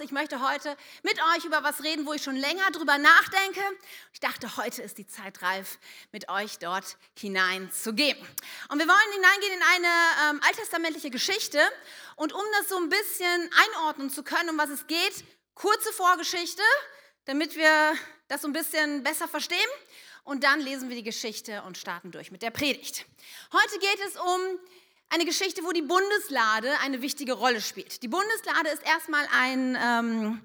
Ich möchte heute mit euch über was reden, wo ich schon länger drüber nachdenke. Ich dachte, heute ist die Zeit reif, mit euch dort hineinzugehen. Und wir wollen hineingehen in eine ähm, alttestamentliche Geschichte. Und um das so ein bisschen einordnen zu können, um was es geht, kurze Vorgeschichte, damit wir das so ein bisschen besser verstehen. Und dann lesen wir die Geschichte und starten durch mit der Predigt. Heute geht es um eine Geschichte, wo die Bundeslade eine wichtige Rolle spielt. Die Bundeslade ist erstmal ein, ähm,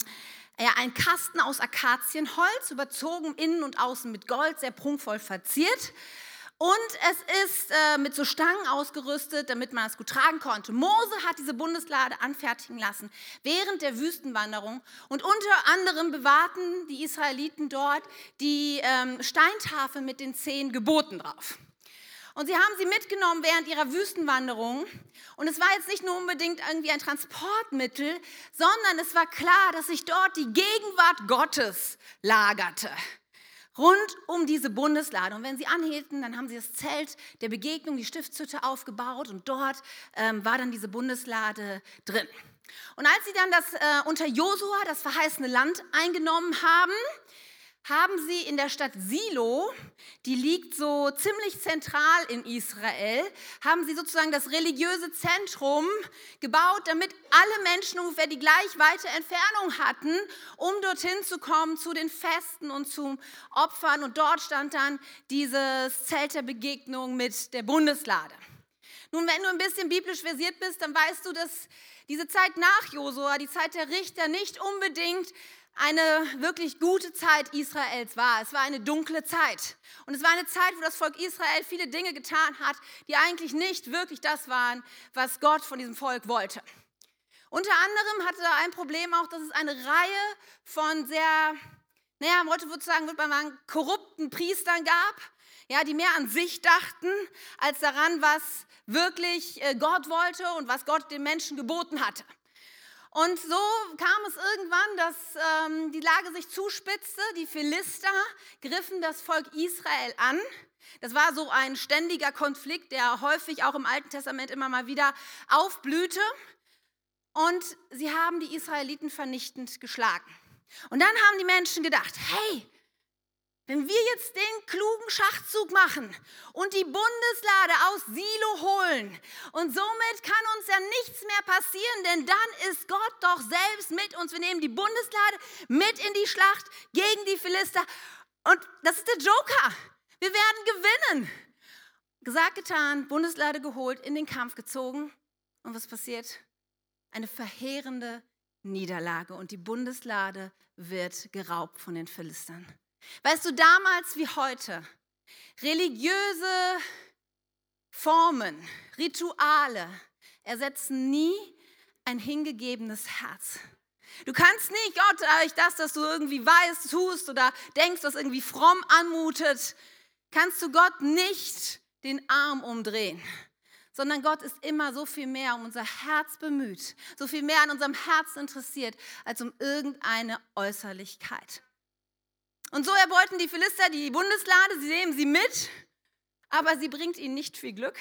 ja, ein Kasten aus Akazienholz, überzogen innen und außen mit Gold, sehr prunkvoll verziert. Und es ist äh, mit so Stangen ausgerüstet, damit man es gut tragen konnte. Mose hat diese Bundeslade anfertigen lassen während der Wüstenwanderung. Und unter anderem bewahrten die Israeliten dort die ähm, Steintafel mit den zehn Geboten drauf. Und sie haben sie mitgenommen während ihrer Wüstenwanderung. Und es war jetzt nicht nur unbedingt irgendwie ein Transportmittel, sondern es war klar, dass sich dort die Gegenwart Gottes lagerte. Rund um diese Bundeslade. Und wenn sie anhielten, dann haben sie das Zelt der Begegnung, die Stiftshütte aufgebaut und dort ähm, war dann diese Bundeslade drin. Und als sie dann das äh, unter Josua, das verheißene Land, eingenommen haben, haben sie in der Stadt Silo, die liegt so ziemlich zentral in Israel, haben sie sozusagen das religiöse Zentrum gebaut, damit alle Menschen ungefähr die gleich weite Entfernung hatten, um dorthin zu kommen zu den Festen und zum Opfern. Und dort stand dann dieses Zelt der Begegnung mit der Bundeslade. Nun, wenn du ein bisschen biblisch versiert bist, dann weißt du, dass diese Zeit nach Josua, die Zeit der Richter, nicht unbedingt eine wirklich gute Zeit Israels war. Es war eine dunkle Zeit. Und es war eine Zeit, wo das Volk Israel viele Dinge getan hat, die eigentlich nicht wirklich das waren, was Gott von diesem Volk wollte. Unter anderem hatte er ein Problem auch, dass es eine Reihe von sehr, naja, heute würde sagen, würde man sagen, korrupten Priestern gab, ja, die mehr an sich dachten, als daran, was wirklich äh, Gott wollte und was Gott den Menschen geboten hatte. Und so kam es irgendwann, dass ähm, die Lage sich zuspitzte. Die Philister griffen das Volk Israel an. Das war so ein ständiger Konflikt, der häufig auch im Alten Testament immer mal wieder aufblühte. Und sie haben die Israeliten vernichtend geschlagen. Und dann haben die Menschen gedacht, hey, wenn wir jetzt den klugen Schachzug machen und die Bundeslade aus Silo holen und somit kann uns ja nichts mehr passieren, denn dann ist Gott doch selbst mit uns. Wir nehmen die Bundeslade mit in die Schlacht gegen die Philister und das ist der Joker. Wir werden gewinnen. Gesagt, getan, Bundeslade geholt, in den Kampf gezogen und was passiert? Eine verheerende Niederlage und die Bundeslade wird geraubt von den Philistern. Weißt du, damals wie heute, religiöse Formen, Rituale ersetzen nie ein hingegebenes Herz. Du kannst nicht Gott durch das, dass du irgendwie weißt, tust oder denkst, was irgendwie fromm anmutet, kannst du Gott nicht den Arm umdrehen, sondern Gott ist immer so viel mehr um unser Herz bemüht, so viel mehr an unserem Herzen interessiert, als um irgendeine Äußerlichkeit. Und so erbeuten die Philister die Bundeslade, sie nehmen sie mit, aber sie bringt ihnen nicht viel Glück.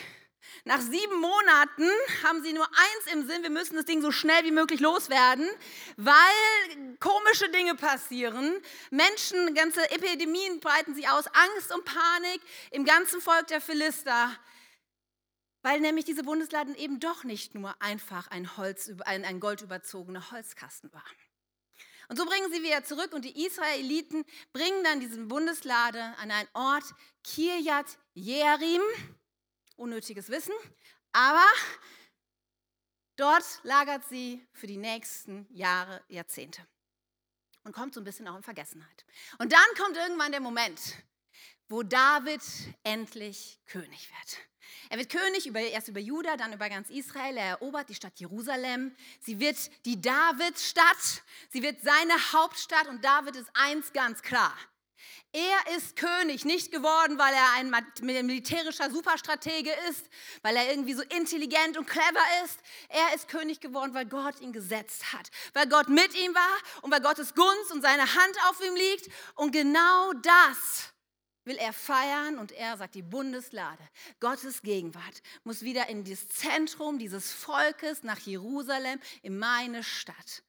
Nach sieben Monaten haben sie nur eins im Sinn, wir müssen das Ding so schnell wie möglich loswerden, weil komische Dinge passieren. Menschen, ganze Epidemien breiten sich aus, Angst und Panik im ganzen Volk der Philister, weil nämlich diese Bundesladen eben doch nicht nur einfach ein, Holz, ein, ein goldüberzogener Holzkasten war. Und so bringen sie wieder zurück und die Israeliten bringen dann diesen Bundeslade an einen Ort, Kirjat Jearim, unnötiges Wissen, aber dort lagert sie für die nächsten Jahre, Jahrzehnte und kommt so ein bisschen auch in Vergessenheit. Und dann kommt irgendwann der Moment, wo David endlich König wird. Er wird König über, erst über Juda, dann über ganz Israel. Er erobert die Stadt Jerusalem. Sie wird die Davidsstadt. Sie wird seine Hauptstadt. Und David ist eins ganz klar. Er ist König, nicht geworden, weil er ein militärischer Superstratege ist, weil er irgendwie so intelligent und clever ist. Er ist König geworden, weil Gott ihn gesetzt hat, weil Gott mit ihm war und weil Gottes Gunst und seine Hand auf ihm liegt. Und genau das will er feiern und er sagt, die Bundeslade, Gottes Gegenwart muss wieder in das Zentrum dieses Volkes nach Jerusalem, in meine Stadt.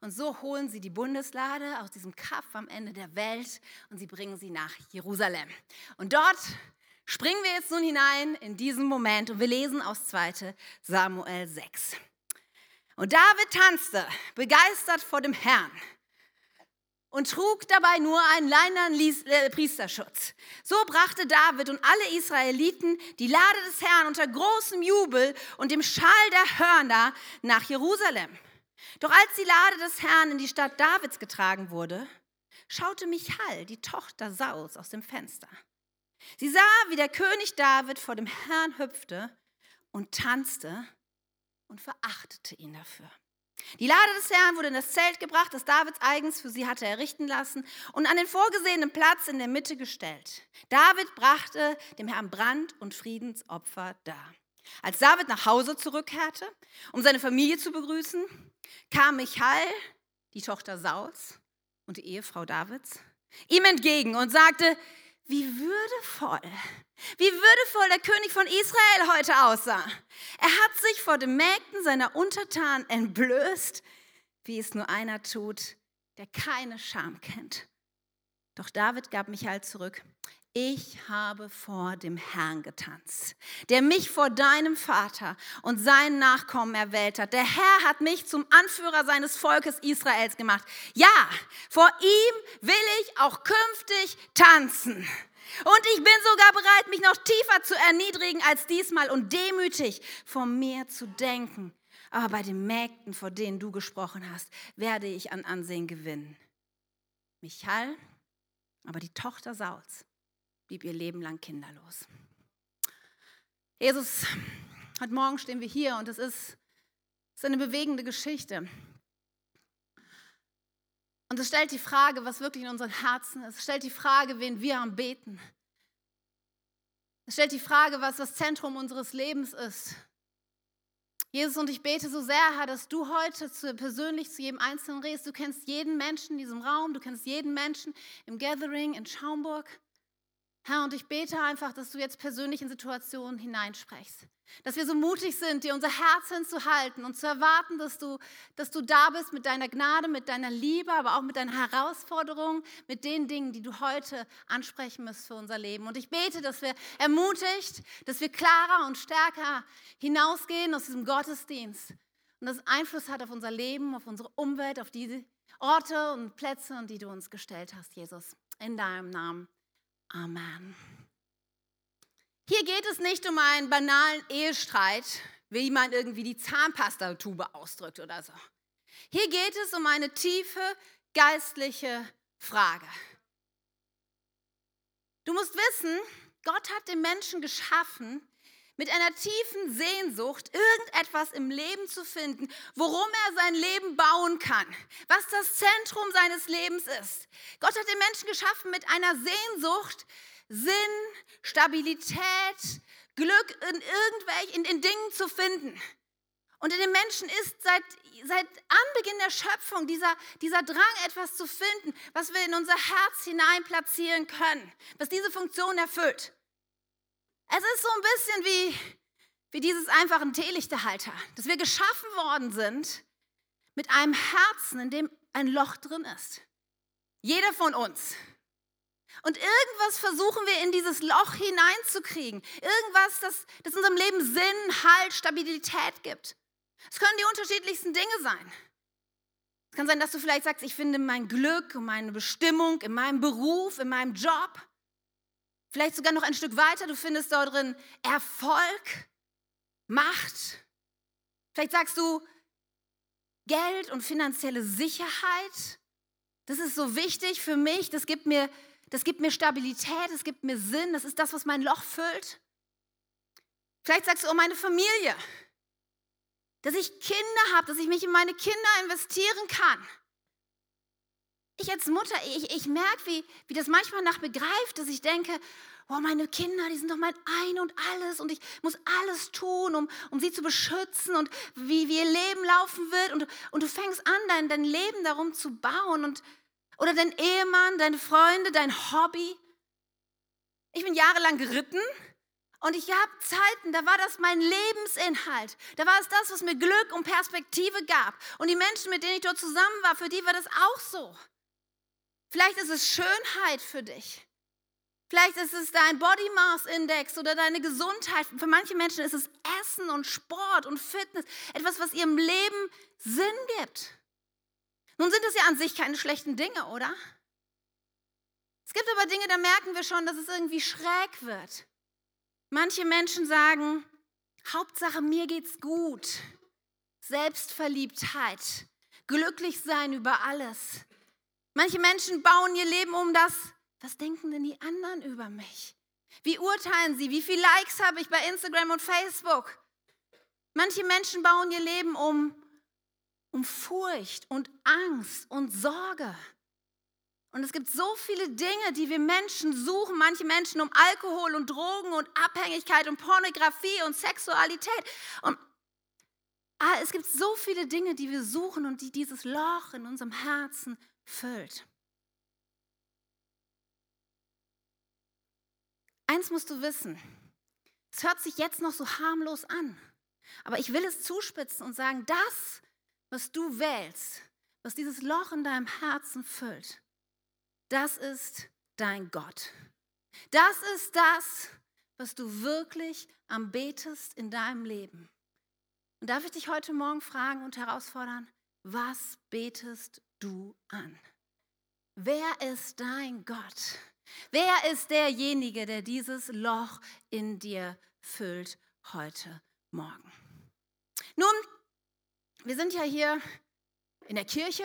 Und so holen sie die Bundeslade aus diesem Kaff am Ende der Welt und sie bringen sie nach Jerusalem. Und dort springen wir jetzt nun hinein in diesen Moment und wir lesen aus 2 Samuel 6. Und David tanzte, begeistert vor dem Herrn und trug dabei nur einen leinenen äh, Priesterschutz. So brachte David und alle Israeliten die Lade des Herrn unter großem Jubel und dem Schall der Hörner nach Jerusalem. Doch als die Lade des Herrn in die Stadt Davids getragen wurde, schaute Michal, die Tochter Sauls, aus dem Fenster. Sie sah, wie der König David vor dem Herrn hüpfte und tanzte und verachtete ihn dafür. Die Lade des Herrn wurde in das Zelt gebracht, das Davids eigens für sie hatte errichten lassen und an den vorgesehenen Platz in der Mitte gestellt. David brachte dem Herrn Brand- und Friedensopfer dar. Als David nach Hause zurückkehrte, um seine Familie zu begrüßen, kam Michal, die Tochter Sauls und die Ehefrau Davids, ihm entgegen und sagte, wie würdevoll, wie würdevoll der König von Israel heute aussah. Er hat sich vor den Mägden seiner Untertanen entblößt, wie es nur einer tut, der keine Scham kennt. Doch David gab Michael zurück. Ich habe vor dem Herrn getanzt, der mich vor deinem Vater und seinen Nachkommen erwählt hat. Der Herr hat mich zum Anführer seines Volkes Israels gemacht. Ja, vor ihm will ich auch künftig tanzen. Und ich bin sogar bereit, mich noch tiefer zu erniedrigen als diesmal und demütig vor mir zu denken. Aber bei den Mägden, vor denen du gesprochen hast, werde ich an Ansehen gewinnen. Michal, aber die Tochter Sauls blieb ihr Leben lang kinderlos. Jesus, heute Morgen stehen wir hier und es ist, ist eine bewegende Geschichte. Und es stellt die Frage, was wirklich in unseren Herzen ist. Es stellt die Frage, wen wir am Beten. Es stellt die Frage, was das Zentrum unseres Lebens ist. Jesus, und ich bete so sehr, Herr, dass du heute zu, persönlich zu jedem Einzelnen redest. Du kennst jeden Menschen in diesem Raum, du kennst jeden Menschen im Gathering in Schaumburg. Herr, und ich bete einfach, dass du jetzt persönlich in Situationen hineinsprichst. Dass wir so mutig sind, dir unser Herz hinzuhalten und zu erwarten, dass du, dass du da bist mit deiner Gnade, mit deiner Liebe, aber auch mit deinen Herausforderungen, mit den Dingen, die du heute ansprechen musst für unser Leben. Und ich bete, dass wir ermutigt, dass wir klarer und stärker hinausgehen aus diesem Gottesdienst und das Einfluss hat auf unser Leben, auf unsere Umwelt, auf diese Orte und Plätze, die du uns gestellt hast, Jesus. In deinem Namen. Amen. Hier geht es nicht um einen banalen Ehestreit, wie man irgendwie die Zahnpastatube ausdrückt oder so. Hier geht es um eine tiefe geistliche Frage. Du musst wissen, Gott hat den Menschen geschaffen mit einer tiefen Sehnsucht, irgendetwas im Leben zu finden, worum er sein Leben bauen kann, was das Zentrum seines Lebens ist. Gott hat den Menschen geschaffen mit einer Sehnsucht, Sinn, Stabilität, Glück in irgendwelchen in, in Dingen zu finden. Und in den Menschen ist seit, seit Anbeginn der Schöpfung dieser, dieser Drang, etwas zu finden, was wir in unser Herz hinein platzieren können, was diese Funktion erfüllt. Es ist so ein bisschen wie, wie dieses einfache Teelichterhalter, dass wir geschaffen worden sind mit einem Herzen, in dem ein Loch drin ist. Jeder von uns. Und irgendwas versuchen wir in dieses Loch hineinzukriegen. Irgendwas, das, das unserem Leben Sinn, Halt, Stabilität gibt. Es können die unterschiedlichsten Dinge sein. Es kann sein, dass du vielleicht sagst, ich finde mein Glück und meine Bestimmung in meinem Beruf, in meinem Job. Vielleicht sogar noch ein Stück weiter, du findest dort drin Erfolg, Macht. Vielleicht sagst du Geld und finanzielle Sicherheit. Das ist so wichtig für mich, das gibt mir, das gibt mir Stabilität, das gibt mir Sinn, das ist das, was mein Loch füllt. Vielleicht sagst du, oh, meine Familie, dass ich Kinder habe, dass ich mich in meine Kinder investieren kann. Ich als Mutter, ich, ich merke, wie, wie das manchmal nach begreift, dass ich denke, oh, meine Kinder, die sind doch mein Ein und alles und ich muss alles tun, um, um sie zu beschützen und wie, wie ihr Leben laufen wird. Und, und du fängst an, dein, dein Leben darum zu bauen und, oder dein Ehemann, deine Freunde, dein Hobby. Ich bin jahrelang geritten Und ich habe Zeiten, da war das mein Lebensinhalt. Da war es das, was mir Glück und Perspektive gab. Und die Menschen, mit denen ich dort zusammen war, für die war das auch so. Vielleicht ist es Schönheit für dich. Vielleicht ist es dein Body Mass Index oder deine Gesundheit. Für manche Menschen ist es Essen und Sport und Fitness. Etwas, was ihrem Leben Sinn gibt. Nun sind das ja an sich keine schlechten Dinge, oder? Es gibt aber Dinge, da merken wir schon, dass es irgendwie schräg wird. Manche Menschen sagen, Hauptsache mir geht's gut. Selbstverliebtheit, glücklich sein über alles. Manche Menschen bauen ihr Leben um das, was denken denn die anderen über mich? Wie urteilen sie? Wie viele Likes habe ich bei Instagram und Facebook? Manche Menschen bauen ihr Leben um, um Furcht und Angst und Sorge. Und es gibt so viele Dinge, die wir Menschen suchen. Manche Menschen um Alkohol und Drogen und Abhängigkeit und Pornografie und Sexualität. Und ah, es gibt so viele Dinge, die wir suchen und die dieses Loch in unserem Herzen füllt. Eins musst du wissen. Es hört sich jetzt noch so harmlos an. Aber ich will es zuspitzen und sagen, das, was du wählst, was dieses Loch in deinem Herzen füllt, das ist dein Gott. Das ist das, was du wirklich am betest in deinem Leben. Und darf ich dich heute Morgen fragen und herausfordern, was betest du an? Wer ist dein Gott? Wer ist derjenige, der dieses Loch in dir füllt heute Morgen? Nun, wir sind ja hier in der Kirche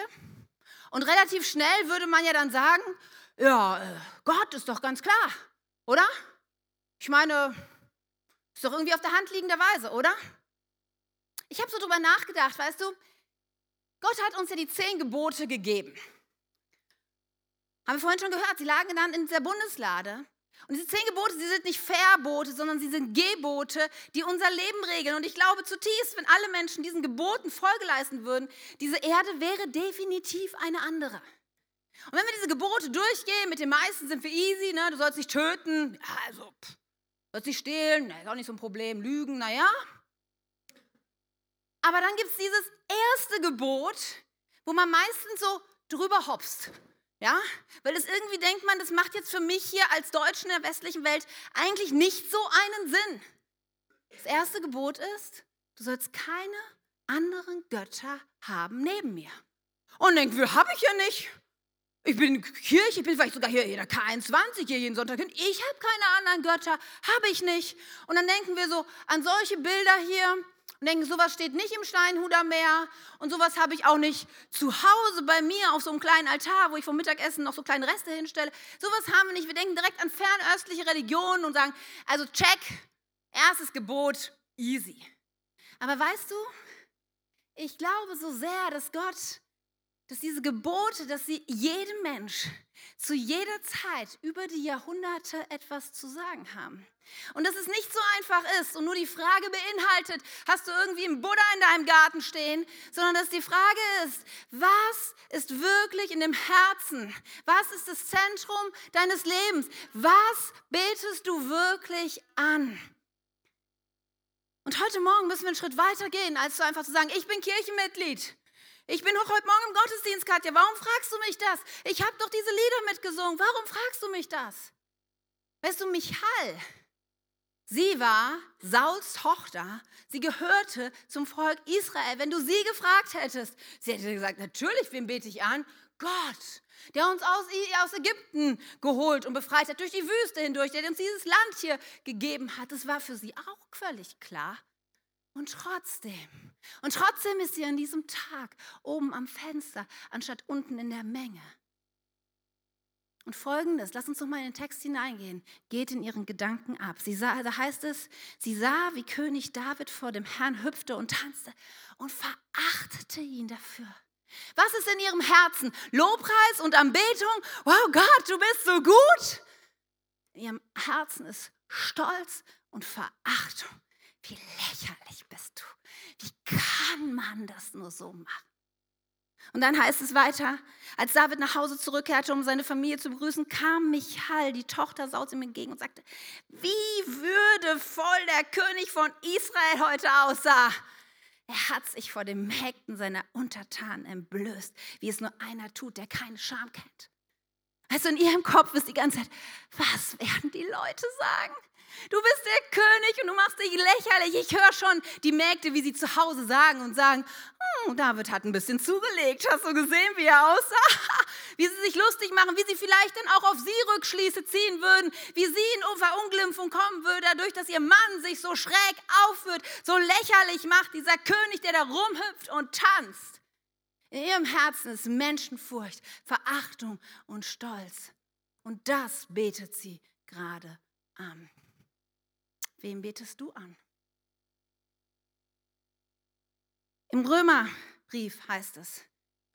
und relativ schnell würde man ja dann sagen, ja, äh, Gott ist doch ganz klar, oder? Ich meine, ist doch irgendwie auf der Hand liegenderweise, oder? Ich habe so drüber nachgedacht, weißt du, Gott hat uns ja die zehn Gebote gegeben. Haben wir vorhin schon gehört, sie lagen dann in der Bundeslade. Und diese zehn Gebote, sie sind nicht Verbote, sondern sie sind Gebote, die unser Leben regeln. Und ich glaube zutiefst, wenn alle Menschen diesen Geboten Folge leisten würden, diese Erde wäre definitiv eine andere. Und wenn wir diese Gebote durchgehen, mit den meisten sind wir easy, ne? du sollst nicht töten, ja, also, pff, sollst nicht stehlen, ist auch nicht so ein Problem, lügen, naja. Aber dann gibt es dieses erste Gebot, wo man meistens so drüber hopst. Ja, weil es irgendwie denkt man, das macht jetzt für mich hier als Deutschen in der westlichen Welt eigentlich nicht so einen Sinn. Das erste Gebot ist, du sollst keine anderen Götter haben neben mir. Und denken wir, habe ich ja nicht. Ich bin in Kirche, ich bin vielleicht sogar hier der K21 hier jeden Sonntag hin. Ich habe keine anderen Götter, habe ich nicht. Und dann denken wir so an solche Bilder hier, und denken, sowas steht nicht im Steinhuder Meer und sowas habe ich auch nicht zu Hause bei mir auf so einem kleinen Altar, wo ich vom Mittagessen noch so kleine Reste hinstelle. Sowas haben wir nicht. Wir denken direkt an fernöstliche Religionen und sagen, also check, erstes Gebot, easy. Aber weißt du, ich glaube so sehr, dass Gott dass diese Gebote, dass sie jedem Mensch zu jeder Zeit über die Jahrhunderte etwas zu sagen haben. Und dass es nicht so einfach ist und nur die Frage beinhaltet, hast du irgendwie einen Buddha in deinem Garten stehen, sondern dass die Frage ist, was ist wirklich in dem Herzen? Was ist das Zentrum deines Lebens? Was betest du wirklich an? Und heute Morgen müssen wir einen Schritt weiter gehen, als einfach zu sagen, ich bin Kirchenmitglied. Ich bin doch heute Morgen im Gottesdienst, Katja. Warum fragst du mich das? Ich habe doch diese Lieder mitgesungen. Warum fragst du mich das? Weißt du, Michal, sie war Sauls Tochter. Sie gehörte zum Volk Israel. Wenn du sie gefragt hättest, sie hätte gesagt, natürlich, wen bete ich an? Gott, der uns aus, aus Ägypten geholt und befreit hat, durch die Wüste hindurch, der uns dieses Land hier gegeben hat. Das war für sie auch völlig klar. Und trotzdem, und trotzdem ist sie an diesem Tag oben am Fenster, anstatt unten in der Menge. Und folgendes, lass uns noch mal in den Text hineingehen, geht in ihren Gedanken ab. Sie sah, da heißt es, sie sah, wie König David vor dem Herrn hüpfte und tanzte und verachtete ihn dafür. Was ist in ihrem Herzen? Lobpreis und Anbetung? Wow, Gott, du bist so gut. In ihrem Herzen ist Stolz und Verachtung. Wie lächerlich bist du. Wie kann man das nur so machen? Und dann heißt es weiter, als David nach Hause zurückkehrte, um seine Familie zu begrüßen, kam Michal, die Tochter Sauls, ihm entgegen und sagte, wie würdevoll der König von Israel heute aussah. Er hat sich vor den Mägden seiner Untertanen entblößt, wie es nur einer tut, der keine Scham kennt. Also in ihrem Kopf ist die ganze Zeit, was werden die Leute sagen? Du bist der König und du machst dich lächerlich. Ich höre schon die Mägde, wie sie zu Hause sagen und sagen, hm, David hat ein bisschen zugelegt. Hast du gesehen, wie er aussah? Wie sie sich lustig machen, wie sie vielleicht dann auch auf sie Rückschlüsse ziehen würden, wie sie in Verunglimpfung kommen würde, dadurch, dass ihr Mann sich so schräg aufführt, so lächerlich macht, dieser König, der da rumhüpft und tanzt. In ihrem Herzen ist Menschenfurcht, Verachtung und Stolz. Und das betet sie gerade an. Wem betest du an? Im Römerbrief heißt es,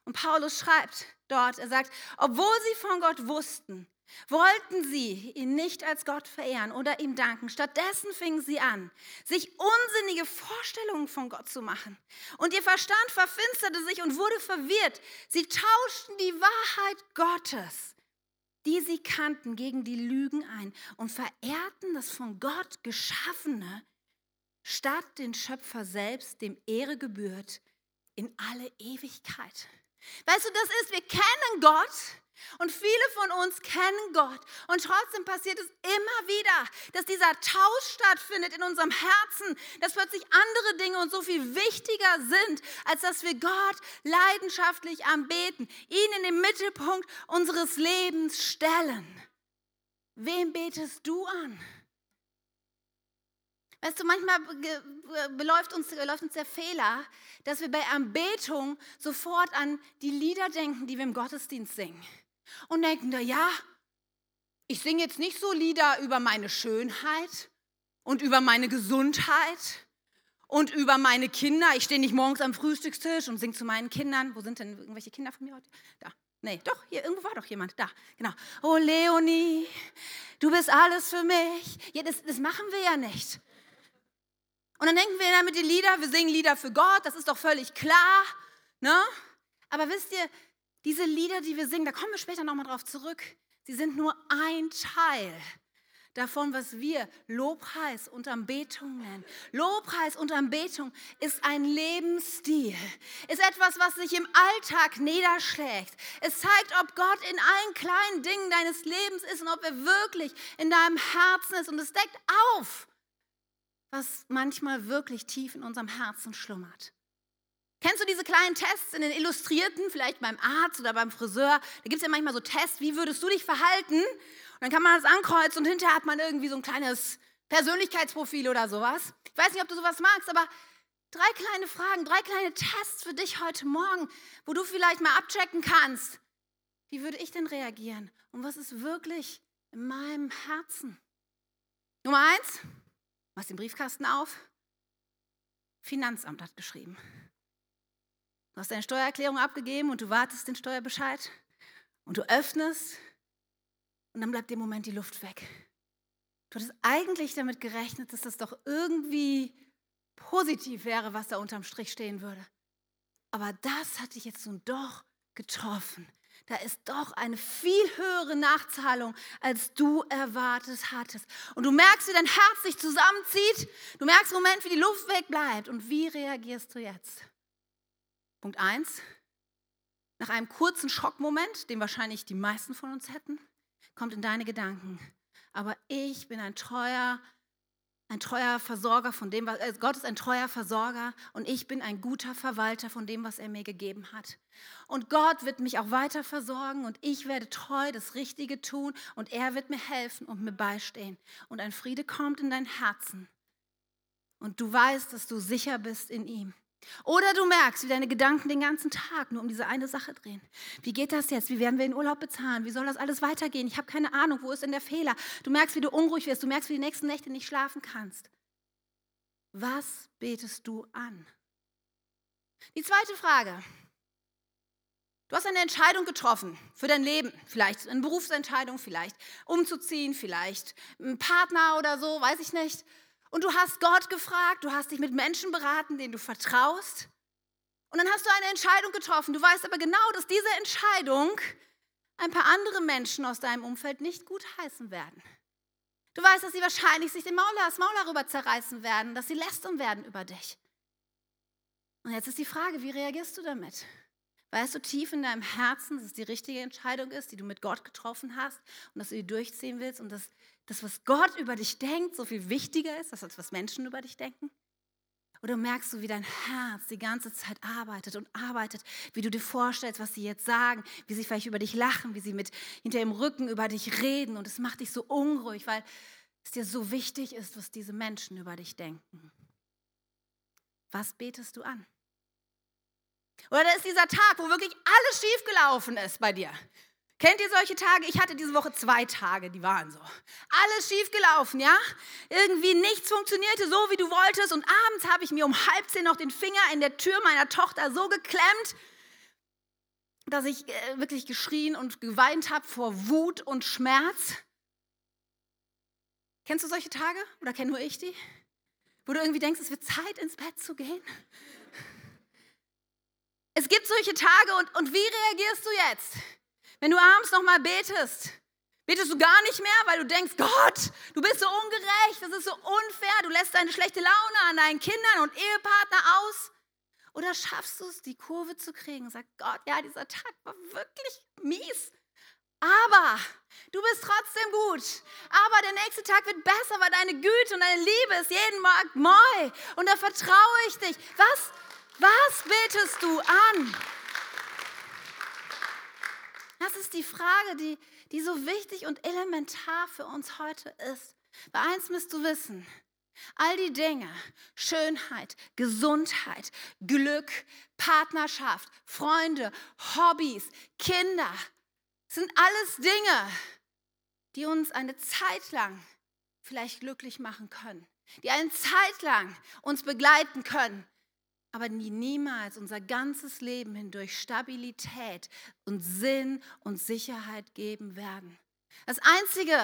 und Paulus schreibt dort, er sagt, obwohl sie von Gott wussten, wollten sie ihn nicht als Gott verehren oder ihm danken. Stattdessen fingen sie an, sich unsinnige Vorstellungen von Gott zu machen. Und ihr Verstand verfinsterte sich und wurde verwirrt. Sie tauschten die Wahrheit Gottes die sie kannten, gegen die Lügen ein und verehrten das von Gott Geschaffene, statt den Schöpfer selbst, dem Ehre gebührt, in alle Ewigkeit. Weißt du, das ist, wir kennen Gott, und viele von uns kennen Gott. Und trotzdem passiert es immer wieder, dass dieser Tausch stattfindet in unserem Herzen, dass plötzlich andere Dinge uns so viel wichtiger sind, als dass wir Gott leidenschaftlich anbeten, ihn in den Mittelpunkt unseres Lebens stellen. Wem betest du an? Weißt du, manchmal beläuft uns, beläuft uns der Fehler, dass wir bei Anbetung sofort an die Lieder denken, die wir im Gottesdienst singen und denken da, ja, ich singe jetzt nicht so Lieder über meine Schönheit und über meine Gesundheit und über meine Kinder. Ich stehe nicht morgens am Frühstückstisch und singe zu meinen Kindern. Wo sind denn irgendwelche Kinder von mir heute? Da. Nee, doch, hier irgendwo war doch jemand. Da, genau. Oh, Leonie, du bist alles für mich. Ja, das, das machen wir ja nicht. Und dann denken wir damit die Lieder, wir singen Lieder für Gott, das ist doch völlig klar. Ne? Aber wisst ihr, diese Lieder, die wir singen, da kommen wir später nochmal drauf zurück, sie sind nur ein Teil davon, was wir Lobpreis und Anbetung nennen. Lobpreis und Anbetung ist ein Lebensstil, ist etwas, was sich im Alltag niederschlägt. Es zeigt, ob Gott in allen kleinen Dingen deines Lebens ist und ob er wirklich in deinem Herzen ist. Und es deckt auf, was manchmal wirklich tief in unserem Herzen schlummert. Kennst du diese kleinen Tests in den Illustrierten, vielleicht beim Arzt oder beim Friseur? Da gibt es ja manchmal so Tests, wie würdest du dich verhalten? Und dann kann man das ankreuzen und hinterher hat man irgendwie so ein kleines Persönlichkeitsprofil oder sowas. Ich weiß nicht, ob du sowas magst, aber drei kleine Fragen, drei kleine Tests für dich heute Morgen, wo du vielleicht mal abchecken kannst. Wie würde ich denn reagieren? Und was ist wirklich in meinem Herzen? Nummer eins, machst den Briefkasten auf. Finanzamt hat geschrieben. Du hast deine Steuererklärung abgegeben und du wartest den Steuerbescheid und du öffnest und dann bleibt im Moment die Luft weg. Du hattest eigentlich damit gerechnet, dass das doch irgendwie positiv wäre, was da unterm Strich stehen würde. Aber das hat dich jetzt nun doch getroffen. Da ist doch eine viel höhere Nachzahlung, als du erwartet hattest. Und du merkst, wie dein Herz sich zusammenzieht. Du merkst im Moment, wie die Luft wegbleibt. Und wie reagierst du jetzt? Punkt 1. Nach einem kurzen Schockmoment, den wahrscheinlich die meisten von uns hätten, kommt in deine Gedanken, aber ich bin ein treuer, ein treuer Versorger von dem, was, äh, Gott ist ein treuer Versorger und ich bin ein guter Verwalter von dem, was er mir gegeben hat. Und Gott wird mich auch weiter versorgen und ich werde treu das Richtige tun und er wird mir helfen und mir beistehen. Und ein Friede kommt in dein Herzen und du weißt, dass du sicher bist in ihm. Oder du merkst, wie deine Gedanken den ganzen Tag nur um diese eine Sache drehen. Wie geht das jetzt? Wie werden wir den Urlaub bezahlen? Wie soll das alles weitergehen? Ich habe keine Ahnung, wo ist denn der Fehler? Du merkst, wie du unruhig wirst. Du merkst, wie die nächsten Nächte nicht schlafen kannst. Was betest du an? Die zweite Frage. Du hast eine Entscheidung getroffen für dein Leben, vielleicht eine Berufsentscheidung, vielleicht umzuziehen, vielleicht einen Partner oder so, weiß ich nicht. Und du hast Gott gefragt, du hast dich mit Menschen beraten, denen du vertraust. Und dann hast du eine Entscheidung getroffen. Du weißt aber genau, dass diese Entscheidung ein paar andere Menschen aus deinem Umfeld nicht gut heißen werden. Du weißt, dass sie wahrscheinlich sich den Maul, das Maul darüber zerreißen werden, dass sie lästern werden über dich. Und jetzt ist die Frage, wie reagierst du damit? Weißt du tief in deinem Herzen, dass es die richtige Entscheidung ist, die du mit Gott getroffen hast und dass du die durchziehen willst und dass das, was Gott über dich denkt, so viel wichtiger ist, als was Menschen über dich denken? Oder merkst du, wie dein Herz die ganze Zeit arbeitet und arbeitet, wie du dir vorstellst, was sie jetzt sagen, wie sie vielleicht über dich lachen, wie sie mit hinter dem Rücken über dich reden und es macht dich so unruhig, weil es dir so wichtig ist, was diese Menschen über dich denken. Was betest du an? Oder da ist dieser Tag, wo wirklich alles schiefgelaufen ist bei dir. Kennt ihr solche Tage? Ich hatte diese Woche zwei Tage, die waren so. Alles schiefgelaufen, ja? Irgendwie nichts funktionierte so, wie du wolltest. Und abends habe ich mir um halb zehn noch den Finger in der Tür meiner Tochter so geklemmt, dass ich äh, wirklich geschrien und geweint habe vor Wut und Schmerz. Kennst du solche Tage? Oder kenne nur ich die? Wo du irgendwie denkst, es wird Zeit, ins Bett zu gehen? Es gibt solche Tage und, und wie reagierst du jetzt? Wenn du abends nochmal betest, betest du gar nicht mehr, weil du denkst, Gott, du bist so ungerecht, das ist so unfair, du lässt deine schlechte Laune an deinen Kindern und Ehepartner aus. Oder schaffst du es, die Kurve zu kriegen? Sag Gott, ja, dieser Tag war wirklich mies. Aber du bist trotzdem gut. Aber der nächste Tag wird besser, weil deine Güte und deine Liebe ist jeden Tag neu. Und da vertraue ich dich. Was, was betest du an? Das ist die Frage, die, die so wichtig und elementar für uns heute ist. Bei eins müsst du wissen, all die Dinge, Schönheit, Gesundheit, Glück, Partnerschaft, Freunde, Hobbys, Kinder, sind alles Dinge, die uns eine Zeit lang vielleicht glücklich machen können, die eine Zeit lang uns begleiten können, aber die niemals unser ganzes Leben hindurch Stabilität und Sinn und Sicherheit geben werden. Das Einzige,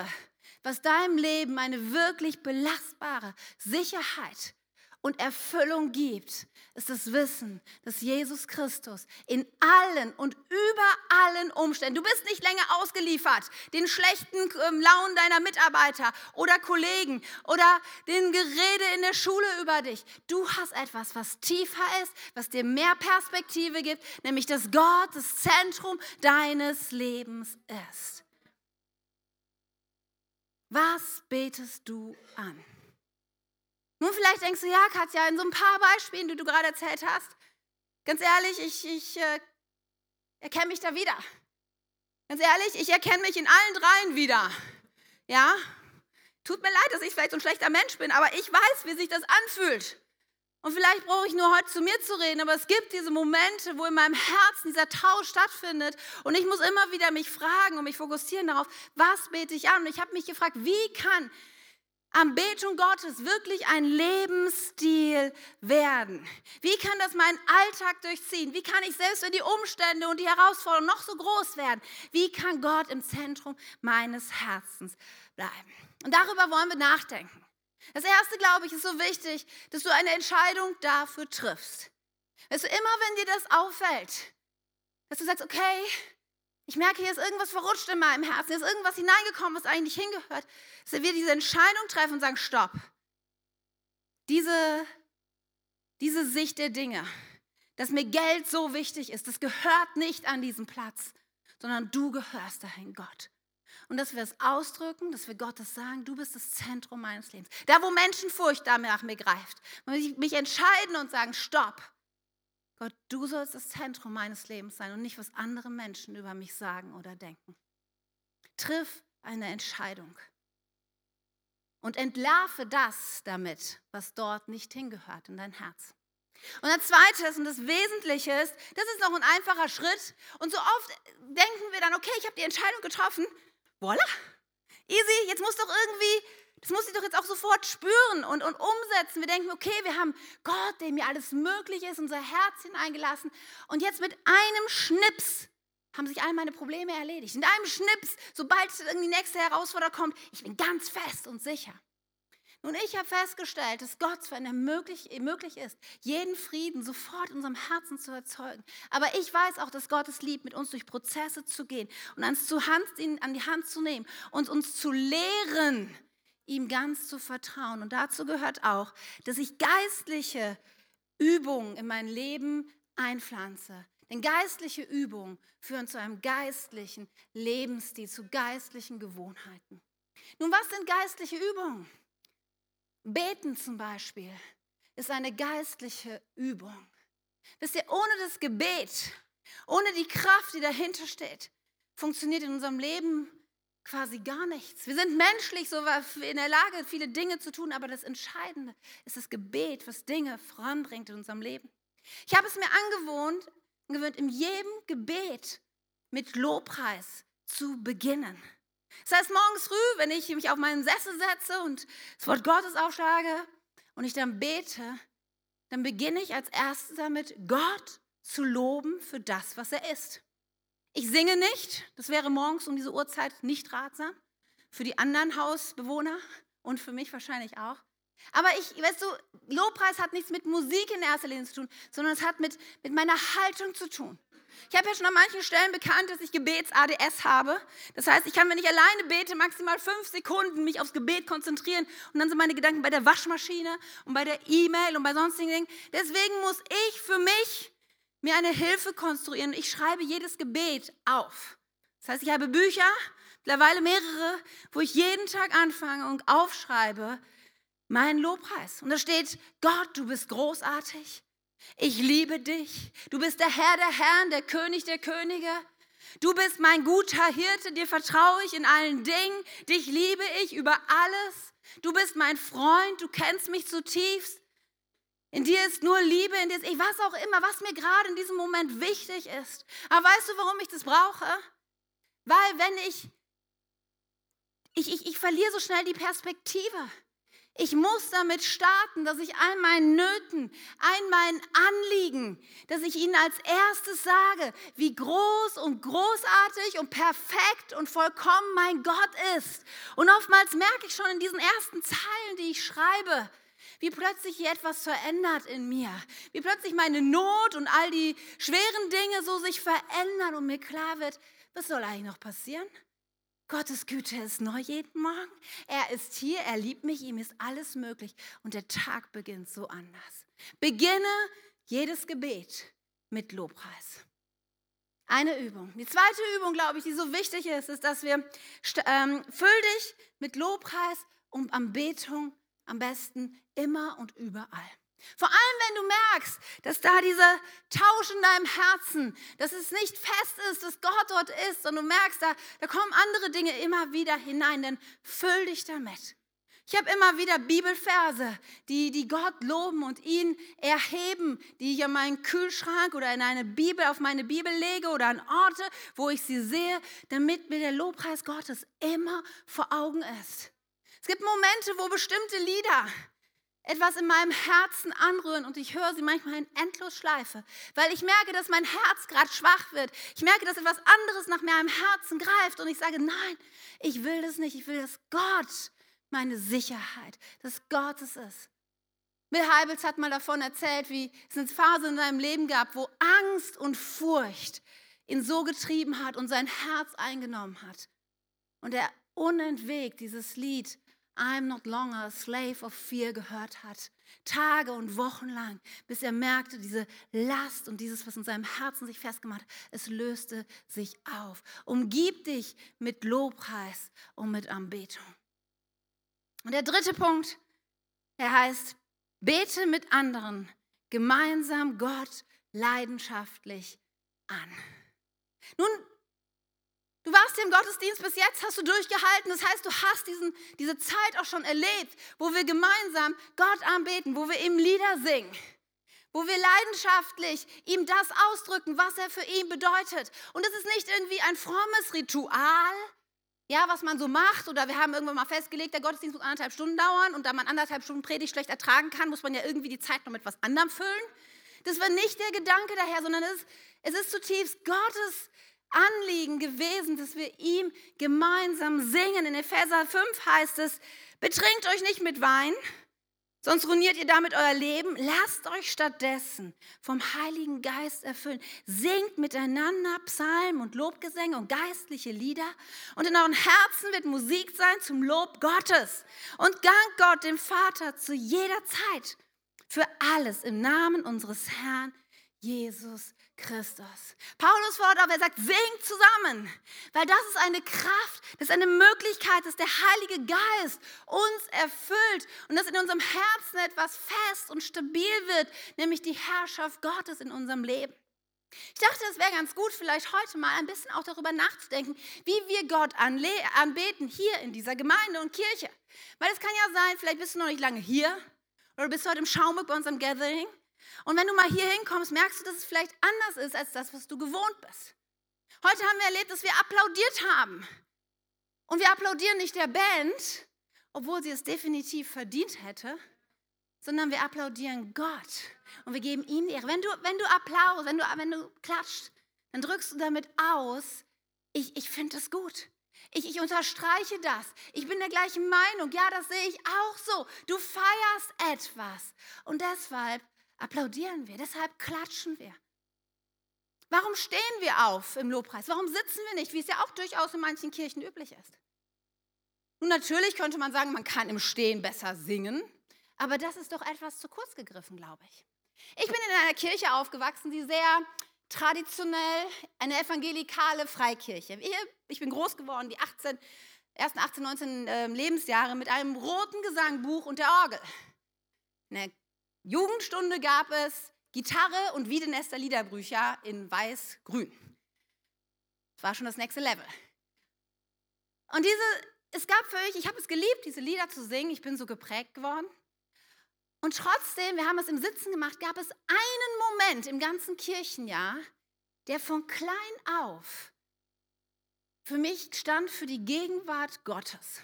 was deinem Leben eine wirklich belastbare Sicherheit und Erfüllung gibt, ist das Wissen, dass Jesus Christus in allen und über allen Umständen, du bist nicht länger ausgeliefert den schlechten ähm, Launen deiner Mitarbeiter oder Kollegen oder den Gerede in der Schule über dich. Du hast etwas, was tiefer ist, was dir mehr Perspektive gibt, nämlich dass Gott das Zentrum deines Lebens ist. Was betest du an? Nun, vielleicht denkst du, ja, Katja, in so ein paar Beispielen, die du gerade erzählt hast, ganz ehrlich, ich, ich äh, erkenne mich da wieder. Ganz ehrlich, ich erkenne mich in allen dreien wieder. Ja? Tut mir leid, dass ich vielleicht so ein schlechter Mensch bin, aber ich weiß, wie sich das anfühlt. Und vielleicht brauche ich nur heute zu mir zu reden, aber es gibt diese Momente, wo in meinem Herzen dieser Tausch stattfindet und ich muss immer wieder mich fragen und mich fokussieren darauf, was bete ich an? Und ich habe mich gefragt, wie kann Anbetung Gottes wirklich ein Lebensstil werden? Wie kann das meinen Alltag durchziehen? Wie kann ich selbst, wenn die Umstände und die Herausforderungen noch so groß werden, wie kann Gott im Zentrum meines Herzens bleiben? Und darüber wollen wir nachdenken. Das Erste, glaube ich, ist so wichtig, dass du eine Entscheidung dafür triffst. Dass du immer, wenn dir das auffällt, dass du sagst, okay, ich merke, hier ist irgendwas verrutscht in meinem Herzen, hier ist irgendwas hineingekommen, was eigentlich hingehört, dass wir diese Entscheidung treffen und sagen, stopp. Diese, diese Sicht der Dinge, dass mir Geld so wichtig ist, das gehört nicht an diesen Platz, sondern du gehörst dahin, Gott. Und dass wir es ausdrücken, dass wir Gottes sagen, du bist das Zentrum meines Lebens. Da, wo Menschenfurcht nach mir greift, mich entscheiden und sagen, stopp. Gott, du sollst das Zentrum meines Lebens sein und nicht, was andere Menschen über mich sagen oder denken. Triff eine Entscheidung und entlarve das damit, was dort nicht hingehört in dein Herz. Und das Zweite und das Wesentliche ist, das ist noch ein einfacher Schritt. Und so oft denken wir dann, okay, ich habe die Entscheidung getroffen, voila, easy, jetzt muss doch irgendwie das muss ich doch jetzt auch sofort spüren und, und umsetzen. Wir denken, okay, wir haben Gott, dem mir alles möglich ist, unser Herz hineingelassen. Und jetzt mit einem Schnips haben sich all meine Probleme erledigt. In einem Schnips, sobald die nächste Herausforderung kommt, ich bin ganz fest und sicher. Nun, ich habe festgestellt, dass Gott, wenn er möglich, möglich ist, jeden Frieden sofort in unserem Herzen zu erzeugen. Aber ich weiß auch, dass Gott es liebt, mit uns durch Prozesse zu gehen und ans zu Hand, ihn an die Hand zu nehmen und uns zu lehren, ihm ganz zu vertrauen. Und dazu gehört auch, dass ich geistliche Übungen in mein Leben einpflanze. Denn geistliche Übungen führen zu einem geistlichen Lebensstil, zu geistlichen Gewohnheiten. Nun, was sind geistliche Übungen? Beten zum Beispiel ist eine geistliche Übung. Wisst ihr, ohne das Gebet, ohne die Kraft, die dahinter steht, funktioniert in unserem Leben quasi gar nichts. Wir sind menschlich so in der Lage, viele Dinge zu tun, aber das Entscheidende ist das Gebet, was Dinge voranbringt in unserem Leben. Ich habe es mir angewohnt, gewöhnt, in jedem Gebet mit Lobpreis zu beginnen. Das heißt, morgens früh, wenn ich mich auf meinen Sessel setze und das Wort Gottes aufschlage und ich dann bete, dann beginne ich als erstes damit, Gott zu loben für das, was er ist. Ich singe nicht, das wäre morgens um diese Uhrzeit nicht ratsam, für die anderen Hausbewohner und für mich wahrscheinlich auch. Aber ich, weißt du, Lobpreis hat nichts mit Musik in erster Linie zu tun, sondern es hat mit, mit meiner Haltung zu tun. Ich habe ja schon an manchen Stellen bekannt, dass ich Gebets-ADS habe. Das heißt, ich kann, wenn ich alleine bete, maximal fünf Sekunden mich aufs Gebet konzentrieren und dann sind meine Gedanken bei der Waschmaschine und bei der E-Mail und bei sonstigen Dingen. Deswegen muss ich für mich mir eine Hilfe konstruieren. Ich schreibe jedes Gebet auf. Das heißt, ich habe Bücher, mittlerweile mehrere, wo ich jeden Tag anfange und aufschreibe meinen Lobpreis. Und da steht, Gott, du bist großartig. Ich liebe dich. Du bist der Herr der Herren, der König der Könige. Du bist mein guter Hirte, dir vertraue ich in allen Dingen. Dich liebe ich über alles. Du bist mein Freund, du kennst mich zutiefst. In dir ist nur Liebe, in dir ist ich was auch immer, was mir gerade in diesem Moment wichtig ist. Aber weißt du, warum ich das brauche? Weil wenn ich, ich, ich, ich verliere so schnell die Perspektive. Ich muss damit starten, dass ich all meinen Nöten, all meinen Anliegen, dass ich ihnen als erstes sage, wie groß und großartig und perfekt und vollkommen mein Gott ist. Und oftmals merke ich schon in diesen ersten Zeilen, die ich schreibe, wie plötzlich hier etwas verändert in mir, wie plötzlich meine Not und all die schweren Dinge so sich verändern und mir klar wird, was soll eigentlich noch passieren? Gottes Güte ist neu jeden Morgen. Er ist hier, er liebt mich, ihm ist alles möglich und der Tag beginnt so anders. Beginne jedes Gebet mit Lobpreis. Eine Übung. Die zweite Übung, glaube ich, die so wichtig ist, ist, dass wir ähm, füll dich mit Lobpreis und Anbetung am besten immer und überall. Vor allem, wenn du merkst, dass da dieser Tausch in deinem Herzen, dass es nicht fest ist, dass Gott dort ist, und du merkst, da, da kommen andere Dinge immer wieder hinein, dann füll dich damit. Ich habe immer wieder Bibelverse, die, die Gott loben und ihn erheben, die ich an meinen Kühlschrank oder in eine Bibel, auf meine Bibel lege oder an Orte, wo ich sie sehe, damit mir der Lobpreis Gottes immer vor Augen ist. Es gibt Momente, wo bestimmte Lieder etwas in meinem Herzen anrühren und ich höre sie manchmal in Endlosschleife, weil ich merke, dass mein Herz gerade schwach wird. Ich merke, dass etwas anderes nach meinem Herzen greift und ich sage, nein, ich will das nicht. Ich will, dass Gott meine Sicherheit, dass Gott es ist. Bill Heibels hat mal davon erzählt, wie es eine Phase in seinem Leben gab, wo Angst und Furcht ihn so getrieben hat und sein Herz eingenommen hat. Und er unentwegt dieses Lied I'm not longer a slave of fear gehört hat. Tage und Wochen lang, bis er merkte, diese Last und dieses, was in seinem Herzen sich festgemacht hat, es löste sich auf. Umgib dich mit Lobpreis und mit Anbetung. Und der dritte Punkt, er heißt, bete mit anderen gemeinsam Gott leidenschaftlich an. Nun, Du warst hier im Gottesdienst bis jetzt, hast du durchgehalten. Das heißt, du hast diesen, diese Zeit auch schon erlebt, wo wir gemeinsam Gott anbeten, wo wir ihm Lieder singen, wo wir leidenschaftlich ihm das ausdrücken, was er für ihn bedeutet. Und es ist nicht irgendwie ein frommes Ritual, ja, was man so macht. Oder wir haben irgendwann mal festgelegt, der Gottesdienst muss anderthalb Stunden dauern. Und da man anderthalb Stunden Predigt schlecht ertragen kann, muss man ja irgendwie die Zeit noch mit was anderem füllen. Das war nicht der Gedanke daher, sondern es, es ist zutiefst Gottes Anliegen gewesen, dass wir ihm gemeinsam singen. In Epheser 5 heißt es, betrinkt euch nicht mit Wein, Sonst ruiniert ihr damit euer Leben. Lasst euch stattdessen vom Heiligen Geist erfüllen. Singt miteinander Psalmen und Lobgesänge und geistliche Lieder. Und in euren Herzen wird Musik sein zum Lob Gottes. Und dank Gott, dem Vater, zu jeder Zeit für alles im Namen unseres Herrn Jesus Christus. Paulus fordert auf, er sagt, singt zusammen, weil das ist eine Kraft, das ist eine Möglichkeit, dass der Heilige Geist uns erfüllt und dass in unserem Herzen etwas fest und stabil wird, nämlich die Herrschaft Gottes in unserem Leben. Ich dachte, es wäre ganz gut, vielleicht heute mal ein bisschen auch darüber nachzudenken, wie wir Gott anbeten hier in dieser Gemeinde und Kirche. Weil es kann ja sein, vielleicht bist du noch nicht lange hier oder bist du heute im Schaumburg bei unserem Gathering und wenn du mal hier hinkommst, merkst du, dass es vielleicht anders ist als das, was du gewohnt bist. Heute haben wir erlebt, dass wir applaudiert haben. Und wir applaudieren nicht der Band, obwohl sie es definitiv verdient hätte, sondern wir applaudieren Gott. Und wir geben ihm Ehre. Wenn du, wenn du Applaus, wenn du, wenn du klatscht, dann drückst du damit aus, ich, ich finde das gut. Ich, ich unterstreiche das. Ich bin der gleichen Meinung. Ja, das sehe ich auch so. Du feierst etwas. Und deshalb applaudieren wir, deshalb klatschen wir. Warum stehen wir auf im Lobpreis? Warum sitzen wir nicht, wie es ja auch durchaus in manchen Kirchen üblich ist? Nun, natürlich könnte man sagen, man kann im Stehen besser singen, aber das ist doch etwas zu kurz gegriffen, glaube ich. Ich bin in einer Kirche aufgewachsen, die sehr traditionell eine evangelikale Freikirche. Ich bin groß geworden, die 18, ersten 18, 19 Lebensjahre mit einem roten Gesangbuch und der Orgel. Eine Jugendstunde gab es Gitarre und Wiedenester Liederbrücher in weiß-grün. Das war schon das nächste Level. Und diese, es gab für mich, ich habe es geliebt, diese Lieder zu singen. Ich bin so geprägt geworden. Und trotzdem, wir haben es im Sitzen gemacht, gab es einen Moment im ganzen Kirchenjahr, der von klein auf für mich stand für die Gegenwart Gottes.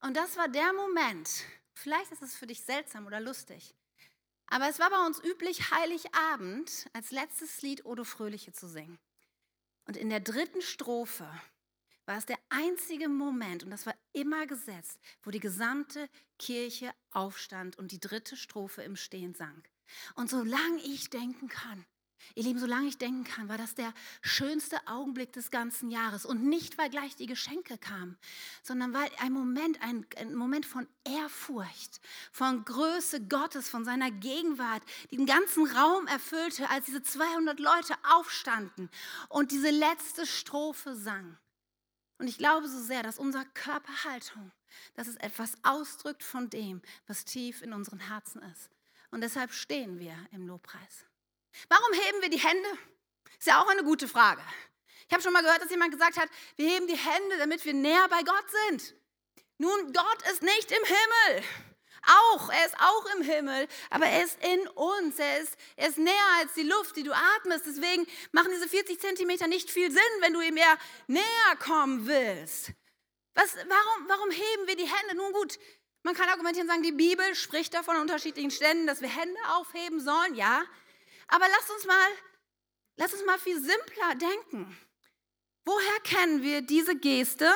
Und das war der Moment, vielleicht ist es für dich seltsam oder lustig, aber es war bei uns üblich, Heiligabend als letztes Lied Odo Fröhliche zu singen. Und in der dritten Strophe war es der einzige Moment, und das war immer gesetzt, wo die gesamte Kirche aufstand und die dritte Strophe im Stehen sang. Und solange ich denken kann, Ihr Lieben, solange ich denken kann, war das der schönste Augenblick des ganzen Jahres. Und nicht, weil gleich die Geschenke kamen, sondern weil ein Moment, ein, ein, Moment von Ehrfurcht, von Größe Gottes, von seiner Gegenwart, den ganzen Raum erfüllte, als diese 200 Leute aufstanden und diese letzte Strophe sang. Und ich glaube so sehr, dass unsere Körperhaltung, dass es etwas ausdrückt von dem, was tief in unseren Herzen ist. Und deshalb stehen wir im Lobpreis. Warum heben wir die Hände? Ist ja auch eine gute Frage. Ich habe schon mal gehört, dass jemand gesagt hat, wir heben die Hände, damit wir näher bei Gott sind. Nun, Gott ist nicht im Himmel. Auch, er ist auch im Himmel, aber er ist in uns. Er ist, er ist näher als die Luft, die du atmest. Deswegen machen diese 40 Zentimeter nicht viel Sinn, wenn du ihm eher näher kommen willst. Was, warum, warum heben wir die Hände? Nun gut, man kann argumentieren und sagen, die Bibel spricht davon an unterschiedlichen Stellen, dass wir Hände aufheben sollen. Ja, aber lass uns mal, lass uns mal viel simpler denken. Woher kennen wir diese Geste?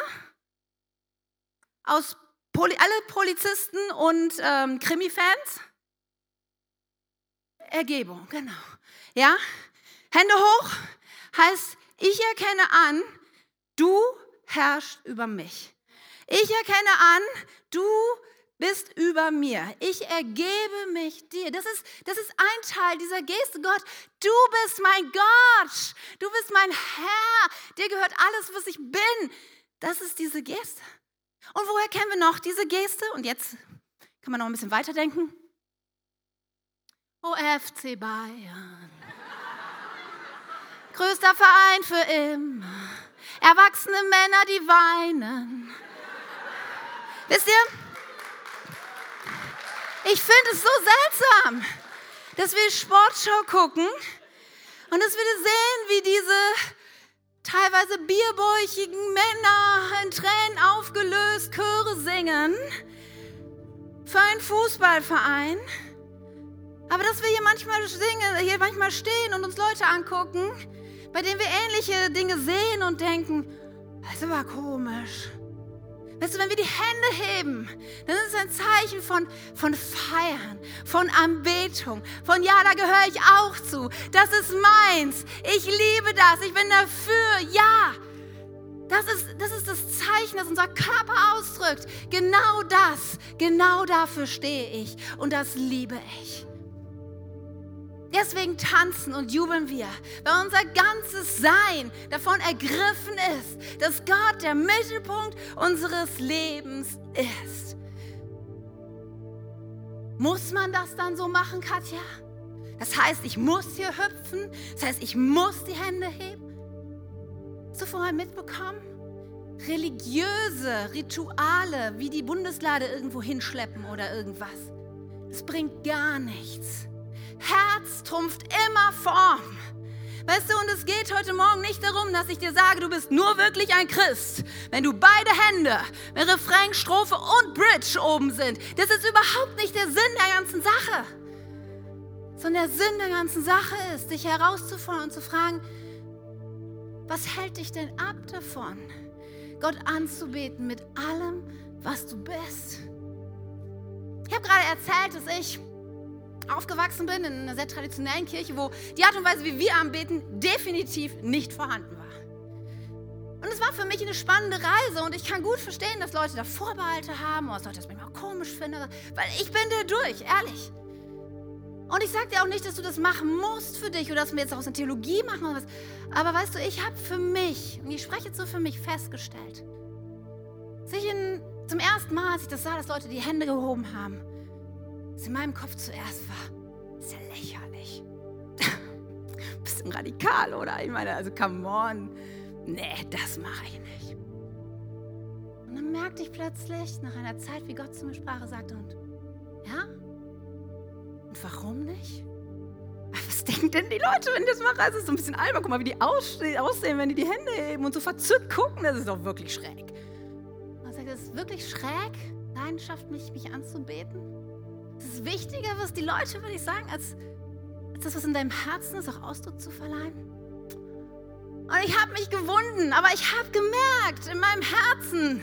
Aus Poli alle Polizisten und ähm, Krimi-Fans? Ergebung, genau. Ja? Hände hoch heißt, ich erkenne an, du herrschst über mich. Ich erkenne an, du bist über mir. Ich ergebe mich dir. Das ist, das ist ein Teil dieser Geste. Gott, du bist mein Gott. Du bist mein Herr. Dir gehört alles, was ich bin. Das ist diese Geste. Und woher kennen wir noch diese Geste? Und jetzt kann man noch ein bisschen weiterdenken. OFC Bayern. Größter Verein für immer. Erwachsene Männer, die weinen. Wisst ihr? Ich finde es so seltsam, dass wir Sportschau gucken und dass wir sehen, wie diese teilweise bierbäuchigen Männer in Tränen aufgelöst Chöre singen für einen Fußballverein. Aber dass wir hier manchmal singen, hier manchmal stehen und uns Leute angucken bei dem wir ähnliche Dinge sehen und denken, das ist aber komisch. Weißt du, wenn wir die Hände heben, dann ist es ein Zeichen von, von Feiern, von Anbetung, von ja, da gehöre ich auch zu. Das ist meins. Ich liebe das. Ich bin dafür. Ja. Das ist, das ist das Zeichen, das unser Körper ausdrückt. Genau das, genau dafür stehe ich und das liebe ich. Deswegen tanzen und jubeln wir, weil unser ganzes Sein davon ergriffen ist, dass Gott der Mittelpunkt unseres Lebens ist. Muss man das dann so machen, Katja? Das heißt, ich muss hier hüpfen? Das heißt, ich muss die Hände heben? Hast du vorher mitbekommen? Religiöse Rituale wie die Bundeslade irgendwo hinschleppen oder irgendwas. Das bringt gar nichts. Herz trumpft immer Form. Weißt du, und es geht heute Morgen nicht darum, dass ich dir sage, du bist nur wirklich ein Christ, wenn du beide Hände, wenn Refrain, Strophe und Bridge oben sind. Das ist überhaupt nicht der Sinn der ganzen Sache. Sondern der Sinn der ganzen Sache ist, dich herauszufordern und zu fragen, was hält dich denn ab davon, Gott anzubeten mit allem, was du bist? Ich habe gerade erzählt, dass ich aufgewachsen bin in einer sehr traditionellen Kirche, wo die Art und Weise, wie wir anbeten, definitiv nicht vorhanden war. Und es war für mich eine spannende Reise und ich kann gut verstehen, dass Leute da Vorbehalte haben oder dass Leute das manchmal komisch finden, weil ich bin da durch, ehrlich. Und ich sage dir auch nicht, dass du das machen musst für dich oder dass wir jetzt aus einer Theologie machen oder was. Aber weißt du, ich habe für mich, und ich spreche jetzt so für mich, festgestellt, dass ich in, zum ersten Mal, als ich das sah, dass Leute die Hände gehoben haben, was in meinem Kopf zuerst war, ist ja lächerlich. Bisschen radikal, oder? Ich meine, also come on. Nee, das mache ich nicht. Und dann merkte ich plötzlich nach einer Zeit, wie Gott zu mir sprach und sagte, und ja? Und warum nicht? Was denken denn die Leute, wenn ich das mache? Es ist so ein bisschen albern. Guck mal, wie die aussehen, wenn die die Hände heben und so verzückt gucken. Das ist doch wirklich schräg. Er sagt, es ist wirklich schräg, Leidenschaft, mich, mich anzubeten. Es ist wichtiger, was die Leute, würde ich sagen, als, als das, was in deinem Herzen ist, auch Ausdruck zu verleihen. Und ich habe mich gewunden, aber ich habe gemerkt, in meinem Herzen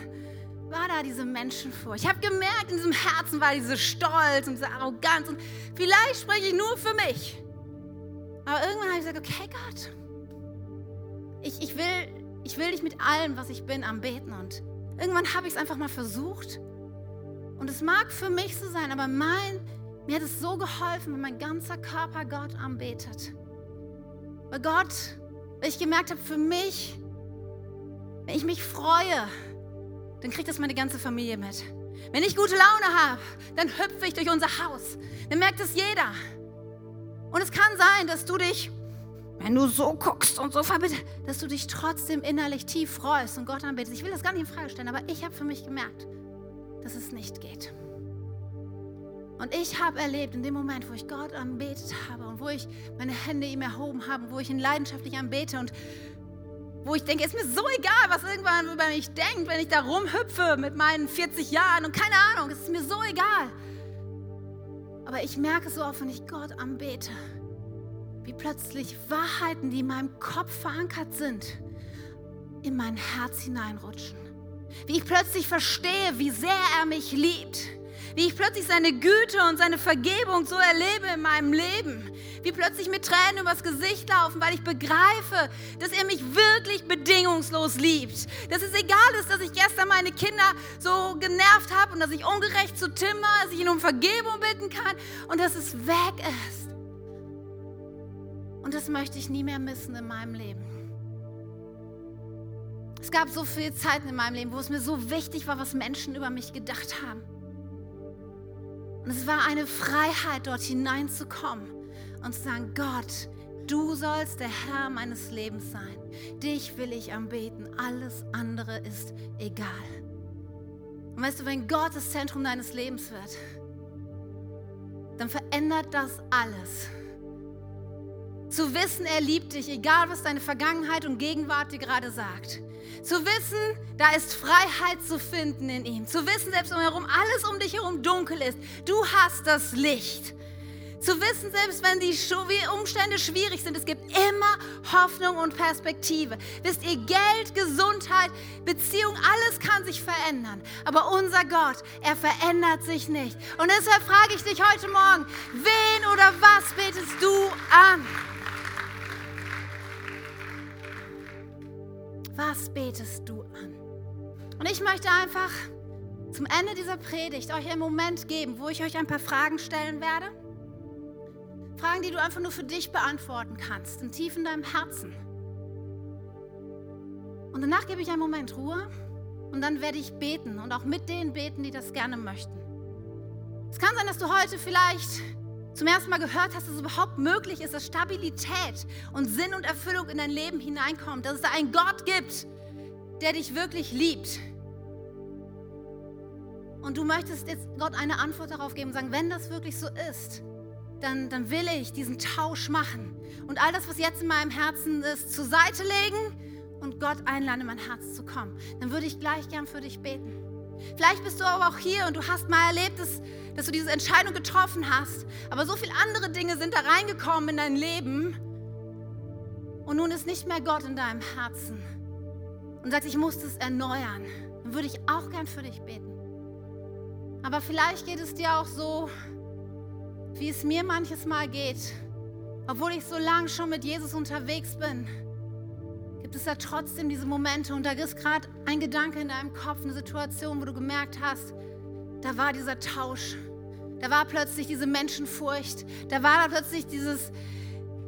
war da diese Menschenfurcht. Ich habe gemerkt, in diesem Herzen war diese Stolz und diese Arroganz. Und vielleicht spreche ich nur für mich. Aber irgendwann habe ich gesagt, okay Gott, ich, ich, will, ich will dich mit allem, was ich bin, anbeten. Und irgendwann habe ich es einfach mal versucht. Und es mag für mich so sein, aber mein, mir hat es so geholfen, wenn mein ganzer Körper Gott anbetet. Weil Gott, weil ich gemerkt habe, für mich, wenn ich mich freue, dann kriegt das meine ganze Familie mit. Wenn ich gute Laune habe, dann hüpfe ich durch unser Haus. Dann merkt es jeder. Und es kann sein, dass du dich, wenn du so guckst und so verbittest, dass du dich trotzdem innerlich tief freust und Gott anbetest. Ich will das gar nicht in Frage stellen, aber ich habe für mich gemerkt, dass es nicht geht. Und ich habe erlebt, in dem Moment, wo ich Gott anbetet habe und wo ich meine Hände ihm erhoben habe, wo ich ihn leidenschaftlich anbete und wo ich denke, ist mir so egal, was irgendwann über mich denkt, wenn ich da rumhüpfe mit meinen 40 Jahren und keine Ahnung, es ist mir so egal. Aber ich merke so oft, wenn ich Gott anbete, wie plötzlich Wahrheiten, die in meinem Kopf verankert sind, in mein Herz hineinrutschen. Wie ich plötzlich verstehe, wie sehr er mich liebt. Wie ich plötzlich seine Güte und seine Vergebung so erlebe in meinem Leben. Wie plötzlich mit Tränen übers Gesicht laufen, weil ich begreife, dass er mich wirklich bedingungslos liebt. Dass es egal ist, dass ich gestern meine Kinder so genervt habe und dass ich ungerecht zu Tim war, dass ich ihn um Vergebung bitten kann und dass es weg ist. Und das möchte ich nie mehr missen in meinem Leben. Es gab so viele Zeiten in meinem Leben, wo es mir so wichtig war, was Menschen über mich gedacht haben. Und es war eine Freiheit, dort hineinzukommen und zu sagen, Gott, du sollst der Herr meines Lebens sein. Dich will ich anbeten. Alles andere ist egal. Und weißt du, wenn Gott das Zentrum deines Lebens wird, dann verändert das alles. Zu wissen, er liebt dich, egal was deine Vergangenheit und Gegenwart dir gerade sagt. Zu wissen, da ist Freiheit zu finden in ihm. Zu wissen, selbst umherum alles um dich herum dunkel ist, du hast das Licht. Zu wissen, selbst wenn die Umstände schwierig sind, es gibt immer Hoffnung und Perspektive. Wisst ihr, Geld, Gesundheit, Beziehung, alles kann sich verändern. Aber unser Gott, er verändert sich nicht. Und deshalb frage ich dich heute Morgen, wen oder was betest du an? Was betest du an? Und ich möchte einfach zum Ende dieser Predigt euch einen Moment geben, wo ich euch ein paar Fragen stellen werde. Fragen, die du einfach nur für dich beantworten kannst, in tief in deinem Herzen. Und danach gebe ich einen Moment Ruhe und dann werde ich beten und auch mit denen beten, die das gerne möchten. Es kann sein, dass du heute vielleicht zum ersten Mal gehört hast, dass es überhaupt möglich ist, dass Stabilität und Sinn und Erfüllung in dein Leben hineinkommt, dass es da einen Gott gibt, der dich wirklich liebt. Und du möchtest jetzt Gott eine Antwort darauf geben und sagen, wenn das wirklich so ist, dann, dann will ich diesen Tausch machen und all das, was jetzt in meinem Herzen ist, zur Seite legen und Gott einladen, in mein Herz zu kommen. Dann würde ich gleich gern für dich beten. Vielleicht bist du aber auch hier und du hast mal erlebt, dass, dass du diese Entscheidung getroffen hast, aber so viele andere Dinge sind da reingekommen in dein Leben und nun ist nicht mehr Gott in deinem Herzen und sagst, ich muss das erneuern. Dann würde ich auch gern für dich beten. Aber vielleicht geht es dir auch so, wie es mir manches Mal geht. Obwohl ich so lange schon mit Jesus unterwegs bin, gibt da trotzdem diese Momente und da ist gerade ein Gedanke in deinem Kopf, eine Situation, wo du gemerkt hast, da war dieser Tausch, da war plötzlich diese Menschenfurcht, da war da plötzlich dieses,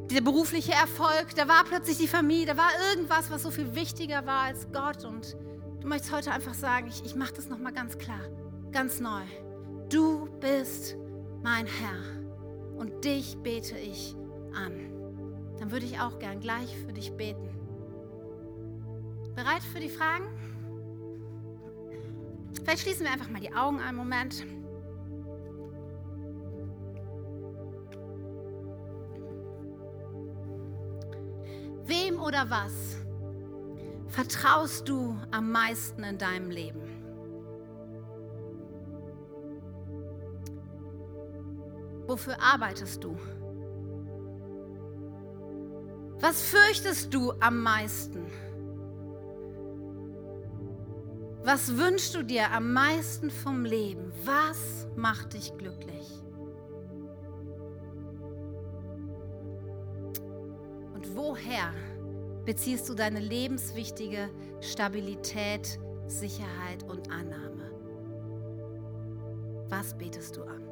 dieser berufliche Erfolg, da war plötzlich die Familie, da war irgendwas, was so viel wichtiger war als Gott und du möchtest heute einfach sagen, ich, ich mache das nochmal ganz klar, ganz neu. Du bist mein Herr, und dich bete ich an. Dann würde ich auch gern gleich für dich beten. Bereit für die Fragen? Vielleicht schließen wir einfach mal die Augen einen Moment. Wem oder was vertraust du am meisten in deinem Leben? Wofür arbeitest du? Was fürchtest du am meisten? Was wünschst du dir am meisten vom Leben? Was macht dich glücklich? Und woher beziehst du deine lebenswichtige Stabilität, Sicherheit und Annahme? Was betest du an?